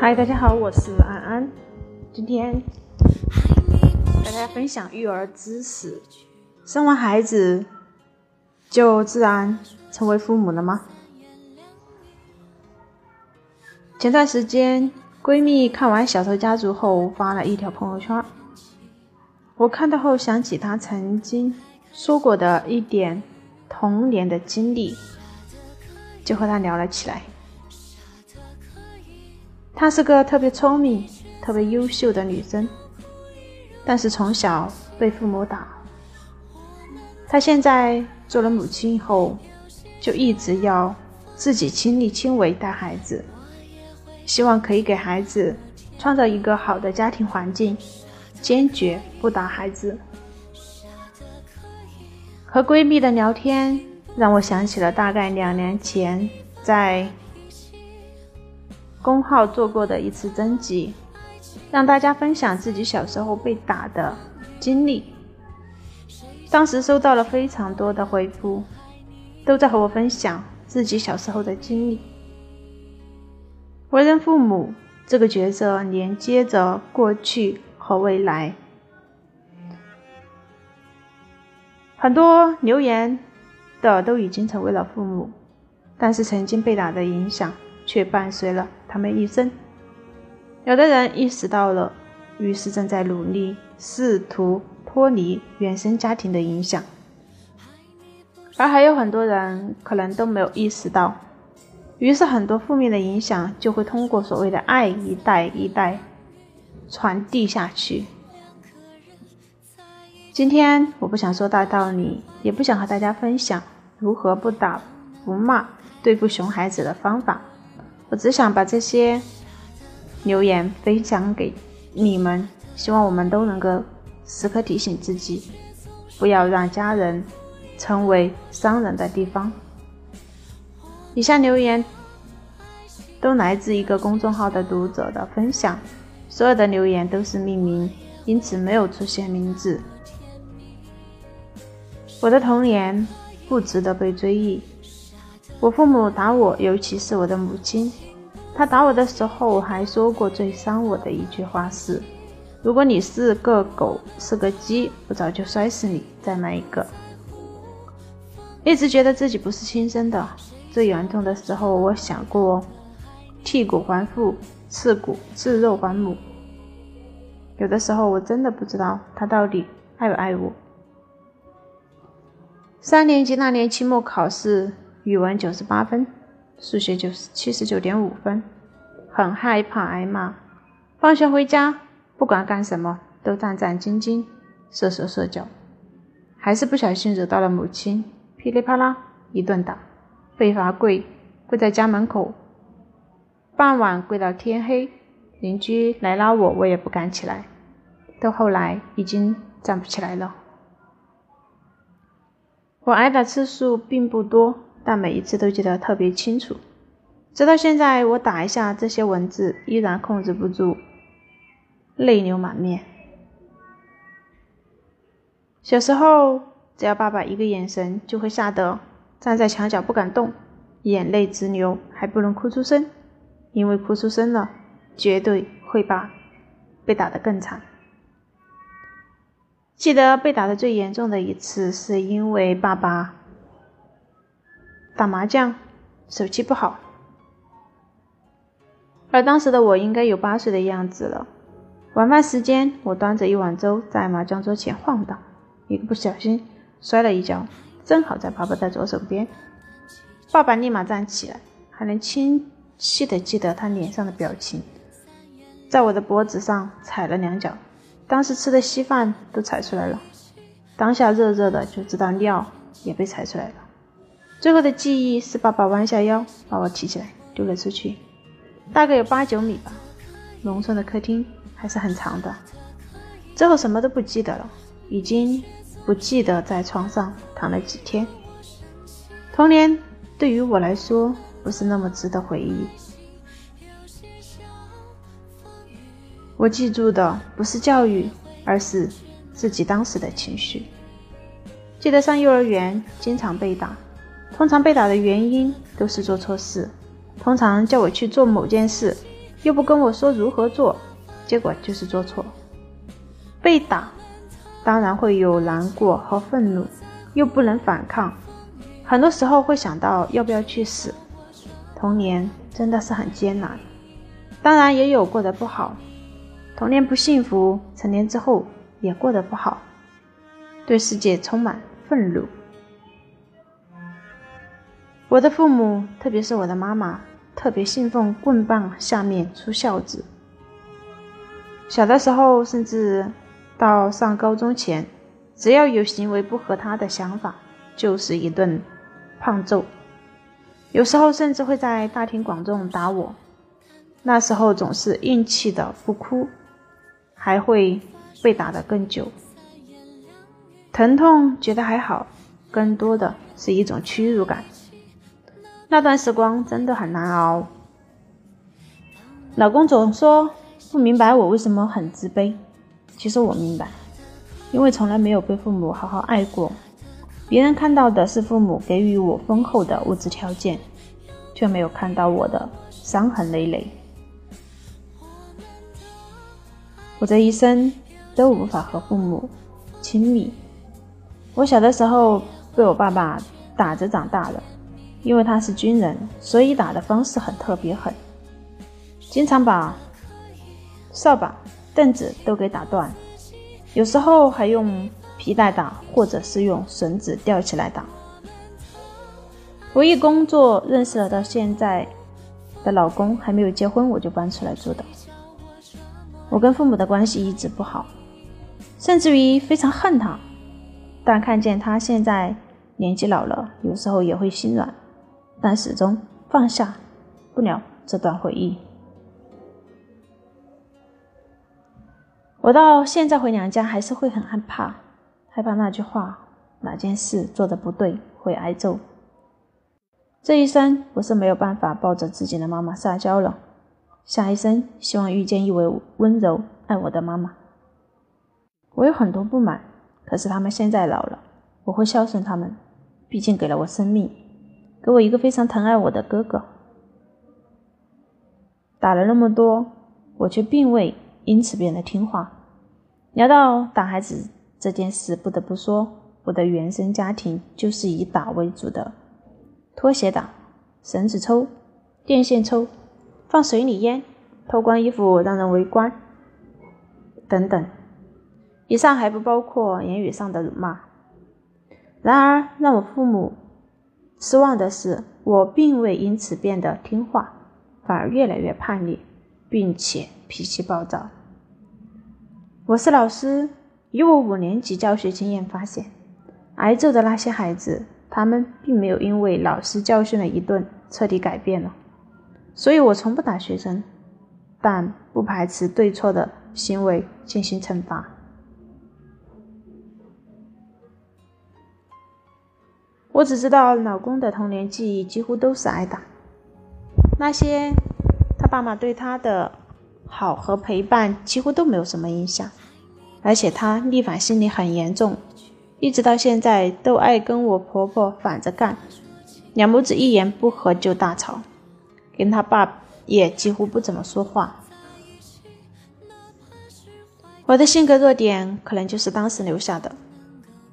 嗨，大家好，我是安安。今天跟大家分享育儿知识。生完孩子就自然成为父母了吗？前段时间，闺蜜看完《小偷家族》后发了一条朋友圈，我看到后想起她曾经说过的一点童年的经历，就和她聊了起来。她是个特别聪明、特别优秀的女生，但是从小被父母打。她现在做了母亲以后，就一直要自己亲力亲为带孩子，希望可以给孩子创造一个好的家庭环境，坚决不打孩子。和闺蜜的聊天让我想起了大概两年前在。公号做过的一次征集，让大家分享自己小时候被打的经历。当时收到了非常多的回复，都在和我分享自己小时候的经历。为人父母这个角色连接着过去和未来，很多留言的都已经成为了父母，但是曾经被打的影响。却伴随了他们一生。有的人意识到了，于是正在努力试图脱离原生家庭的影响，而还有很多人可能都没有意识到，于是很多负面的影响就会通过所谓的爱一代一代传递下去。今天我不想说大道理，也不想和大家分享如何不打不骂对付熊孩子的方法。我只想把这些留言分享给你们，希望我们都能够时刻提醒自己，不要让家人成为伤人的地方。以下留言都来自一个公众号的读者的分享，所有的留言都是匿名，因此没有出现名字。我的童年不值得被追忆。我父母打我，尤其是我的母亲。她打我的时候还说过最伤我的一句话是：“如果你是个狗，是个鸡，我早就摔死你，再买一个。”一直觉得自己不是亲生的。最严重的时候，我想过剔骨还父，刺骨刺肉还母。有的时候，我真的不知道他到底爱不爱我。三年级那年期末考试。语文九十八分，数学九十七十九点五分，很害怕挨骂。放学回家，不管干什么都战战兢兢，瑟手瑟脚，还是不小心惹到了母亲，噼里啪啦一顿打，被罚跪，跪在家门口，傍晚跪到天黑，邻居来拉我，我也不敢起来，到后来已经站不起来了。我挨打次数并不多。但每一次都记得特别清楚，直到现在，我打一下这些文字，依然控制不住，泪流满面。小时候，只要爸爸一个眼神，就会吓得站在墙角不敢动，眼泪直流，还不能哭出声，因为哭出声了，绝对会把被打得更惨。记得被打的最严重的一次，是因为爸爸。打麻将，手气不好，而当时的我应该有八岁的样子了。晚饭时间，我端着一碗粥在麻将桌前晃荡，一个不小心摔了一跤，正好在爸爸的左手边。爸爸立马站起来，还能清晰的记得他脸上的表情，在我的脖子上踩了两脚，当时吃的稀饭都踩出来了，当下热热的就知道尿也被踩出来了。最后的记忆是爸爸弯下腰把我提起来丢了出去，大概有八九米吧。农村的客厅还是很长的。之后什么都不记得了，已经不记得在床上躺了几天。童年对于我来说不是那么值得回忆。我记住的不是教育，而是自己当时的情绪。记得上幼儿园经常被打。通常被打的原因都是做错事，通常叫我去做某件事，又不跟我说如何做，结果就是做错。被打，当然会有难过和愤怒，又不能反抗，很多时候会想到要不要去死。童年真的是很艰难，当然也有过得不好。童年不幸福，成年之后也过得不好，对世界充满愤怒。我的父母，特别是我的妈妈，特别信奉“棍棒下面出孝子”。小的时候，甚至到上高中前，只要有行为不合他的想法，就是一顿胖揍。有时候甚至会在大庭广众打我。那时候总是硬气的不哭。还会被打得更久，疼痛觉得还好，更多的是一种屈辱感。那段时光真的很难熬。老公总说不明白我为什么很自卑，其实我明白，因为从来没有被父母好好爱过。别人看到的是父母给予我丰厚的物质条件，却没有看到我的伤痕累累。我这一生都无法和父母亲密。我小的时候被我爸爸打着长大的，因为他是军人，所以打的方式很特别狠，经常把扫把、凳子都给打断，有时候还用皮带打，或者是用绳子吊起来打。我一工作认识了到现在的老公，还没有结婚我就搬出来住的。我跟父母的关系一直不好，甚至于非常恨他。但看见他现在年纪老了，有时候也会心软，但始终放下不了这段回忆。我到现在回娘家还是会很害怕，害怕那句话，哪件事做的不对会挨揍。这一生我是没有办法抱着自己的妈妈撒娇了。下一生，希望遇见一位温柔爱我的妈妈。我有很多不满，可是他们现在老了，我会孝顺他们，毕竟给了我生命，给我一个非常疼爱我的哥哥。打了那么多，我却并未因此变得听话。聊到打孩子这件事，不得不说，我的原生家庭就是以打为主的，拖鞋打、绳子抽、电线抽。放水里淹，脱光衣服让人围观，等等。以上还不包括言语上的辱骂。然而，让我父母失望的是，我并未因此变得听话，反而越来越叛逆，并且脾气暴躁。我是老师，以我五年级教学经验发现，挨揍的那些孩子，他们并没有因为老师教训了一顿，彻底改变了。所以我从不打学生，但不排斥对错的行为进行惩罚。我只知道老公的童年记忆几乎都是挨打，那些他爸妈对他的好和陪伴几乎都没有什么影响，而且他逆反心理很严重，一直到现在都爱跟我婆婆反着干，两母子一言不合就大吵。跟他爸也几乎不怎么说话。我的性格弱点可能就是当时留下的。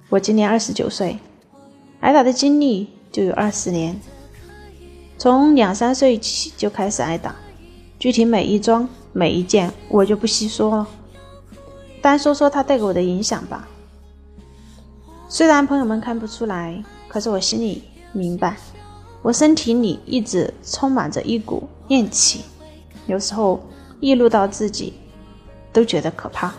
我今年二十九岁，挨打的经历就有二十年，从两三岁起就开始挨打，具体每一桩每一件我就不细说了，单说说他带给我的影响吧。虽然朋友们看不出来，可是我心里明白。我身体里一直充满着一股怨气，有时候溢露到自己，都觉得可怕。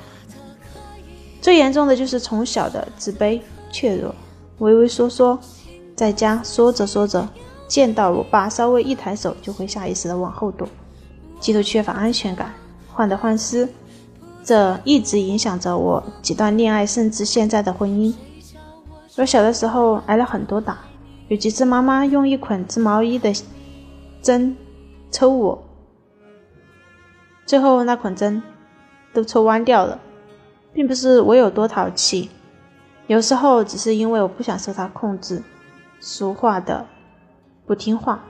最严重的就是从小的自卑、怯弱、畏畏缩缩，在家说着说着，见到我爸稍微一抬手，就会下意识的往后躲，极度缺乏安全感，患得患失，这一直影响着我几段恋爱，甚至现在的婚姻。我小的时候挨了很多打。有几次，妈妈用一捆织毛衣的针抽我，最后那捆针都抽弯掉了，并不是我有多淘气，有时候只是因为我不想受他控制俗话的不听话。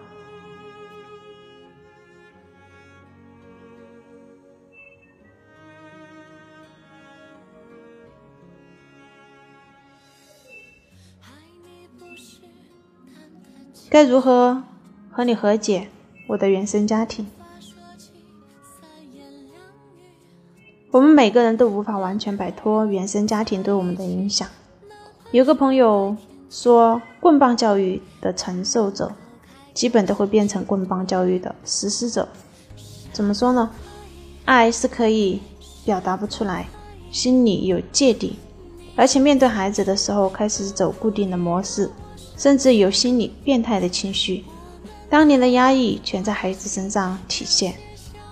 该如何和你和解我的原生家庭？我们每个人都无法完全摆脱原生家庭对我们的影响。有个朋友说，棍棒教育的承受者，基本都会变成棍棒教育的实施者。怎么说呢？爱是可以表达不出来，心里有芥蒂，而且面对孩子的时候开始走固定的模式，甚至有心理变态的情绪。当年的压抑全在孩子身上体现。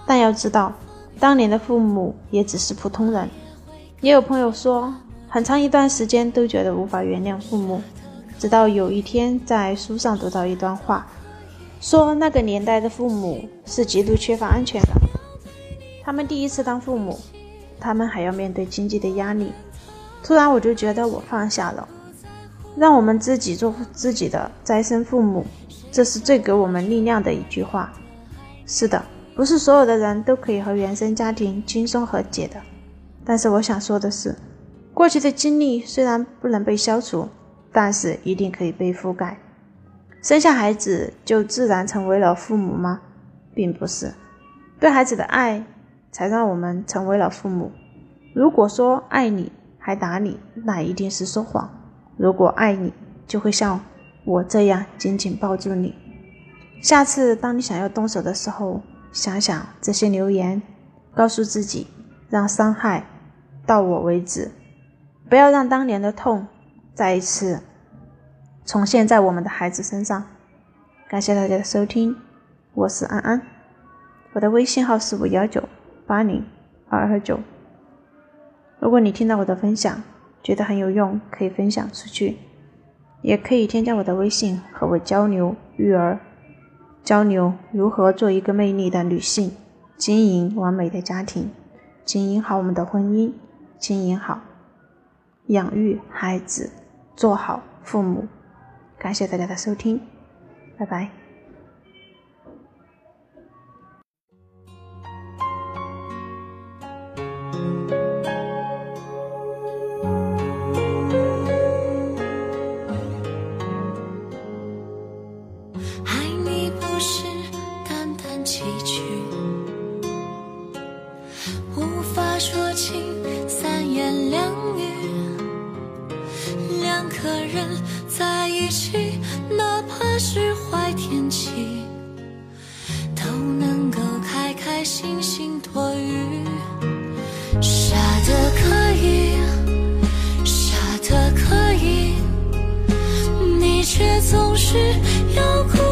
但要知道。当年的父母也只是普通人，也有朋友说，很长一段时间都觉得无法原谅父母，直到有一天在书上读到一段话，说那个年代的父母是极度缺乏安全感，他们第一次当父母，他们还要面对经济的压力。突然我就觉得我放下了，让我们自己做自己的再生父母，这是最给我们力量的一句话。是的。不是所有的人都可以和原生家庭轻松和解的，但是我想说的是，过去的经历虽然不能被消除，但是一定可以被覆盖。生下孩子就自然成为了父母吗？并不是，对孩子的爱才让我们成为了父母。如果说爱你还打你，那一定是说谎。如果爱你，就会像我这样紧紧抱住你。下次当你想要动手的时候，想想这些留言，告诉自己，让伤害到我为止，不要让当年的痛再一次重现在我们的孩子身上。感谢大家的收听，我是安安，我的微信号是五幺九八零二二九。如果你听到我的分享，觉得很有用，可以分享出去，也可以添加我的微信和我交流育儿。交流如何做一个魅力的女性，经营完美的家庭，经营好我们的婚姻，经营好养育孩子，做好父母。感谢大家的收听，拜拜。爱你不是淡淡期一起，哪怕是坏天气，都能够开开心心躲雨，傻的可以，傻的可以。你却总是要哭。